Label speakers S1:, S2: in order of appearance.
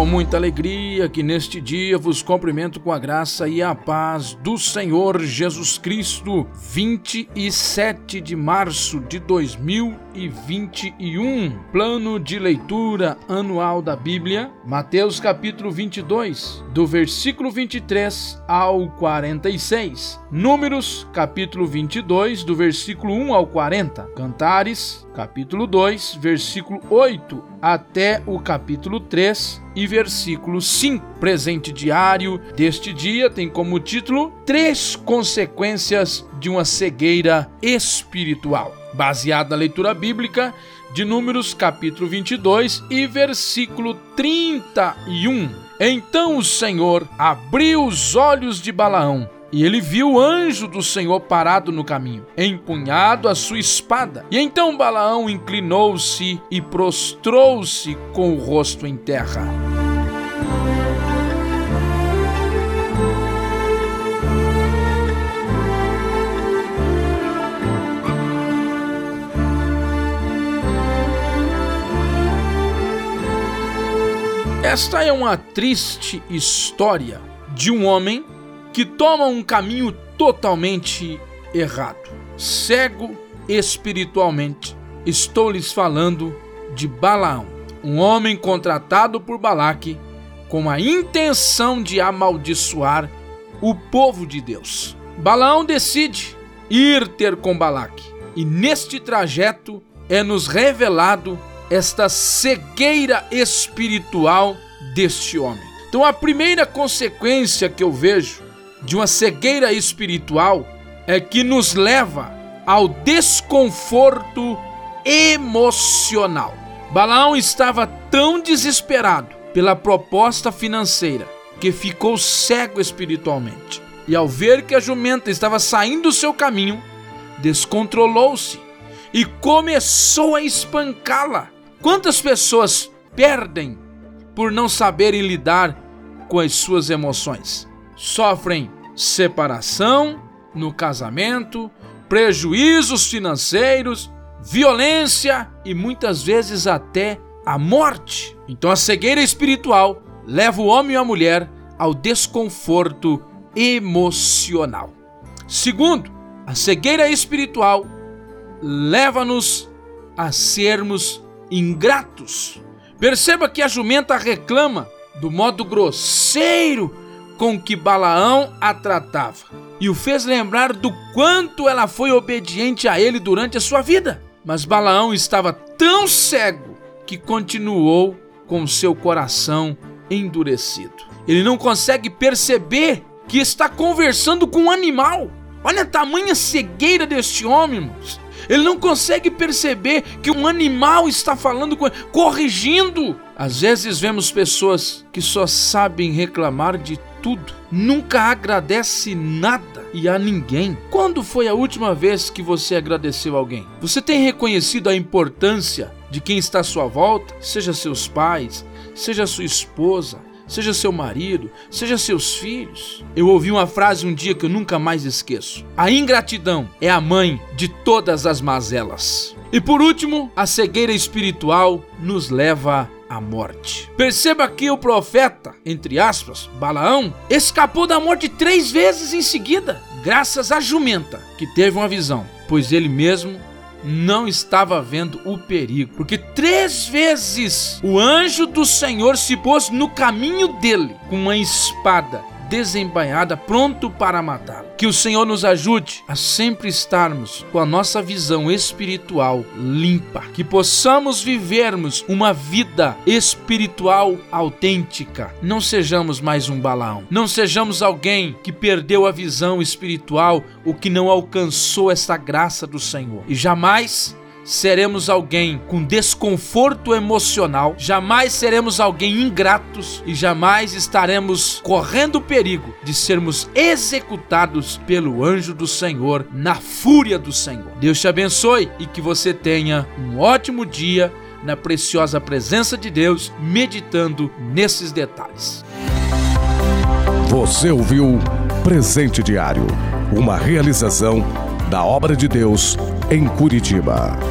S1: Com muita alegria que neste dia vos cumprimento com a graça e a paz do Senhor Jesus Cristo, 27 de março de 2021. Plano de leitura anual da Bíblia, Mateus capítulo 22, do versículo 23 ao 46. Números, capítulo 22, do versículo 1 ao 40. Cantares, capítulo 2, versículo 8 até o capítulo 3 e versículo 5. Presente diário deste dia tem como título Três consequências de uma cegueira espiritual. Baseado na leitura bíblica de Números, capítulo 22 e versículo 31. Então o Senhor abriu os olhos de Balaão e ele viu o anjo do Senhor parado no caminho, empunhado a sua espada. E então Balaão inclinou-se e prostrou-se com o rosto em terra. Esta é uma triste história de um homem que toma um caminho totalmente errado, cego espiritualmente. Estou lhes falando de Balaão, um homem contratado por Balaque com a intenção de amaldiçoar o povo de Deus. Balaão decide ir ter com Balaque, e neste trajeto é nos revelado esta cegueira espiritual deste homem. Então, a primeira consequência que eu vejo de uma cegueira espiritual é que nos leva ao desconforto emocional. Balaão estava tão desesperado pela proposta financeira que ficou cego espiritualmente. E ao ver que a jumenta estava saindo do seu caminho, descontrolou-se e começou a espancá-la. Quantas pessoas perdem por não saberem lidar com as suas emoções? sofrem separação no casamento, prejuízos financeiros, violência e muitas vezes até a morte. Então a cegueira espiritual leva o homem e a mulher ao desconforto emocional. Segundo, a cegueira espiritual leva-nos a sermos ingratos. Perceba que a jumenta reclama do modo grosseiro com que Balaão a tratava e o fez lembrar do quanto ela foi obediente a ele durante a sua vida. Mas Balaão estava tão cego que continuou com seu coração endurecido. Ele não consegue perceber que está conversando com um animal. Olha a tamanha cegueira deste homem. Ele não consegue perceber que um animal está falando com ele, corrigindo. Às vezes vemos pessoas que só sabem reclamar de tudo, nunca agradece nada e a ninguém. Quando foi a última vez que você agradeceu alguém? Você tem reconhecido a importância de quem está à sua volta, seja seus pais, seja sua esposa, seja seu marido, seja seus filhos. Eu ouvi uma frase um dia que eu nunca mais esqueço: A ingratidão é a mãe de todas as mazelas. E por último, a cegueira espiritual nos leva à morte. Perceba que o profeta, entre aspas, Balaão, escapou da morte três vezes em seguida, graças à jumenta, que teve uma visão, pois ele mesmo não estava vendo o perigo, porque três vezes o anjo do Senhor se pôs no caminho dele com uma espada desembainhada, pronto para matá-lo. Que o Senhor nos ajude a sempre estarmos com a nossa visão espiritual limpa, que possamos vivermos uma vida espiritual autêntica. Não sejamos mais um balão, não sejamos alguém que perdeu a visão espiritual, o que não alcançou essa graça do Senhor. E jamais seremos alguém com desconforto emocional, jamais seremos alguém ingratos e jamais estaremos correndo o perigo de sermos executados pelo anjo do Senhor na fúria do Senhor. Deus te abençoe e que você tenha um ótimo dia na preciosa presença de Deus, meditando nesses detalhes.
S2: Você ouviu Presente Diário Uma realização da obra de Deus em Curitiba.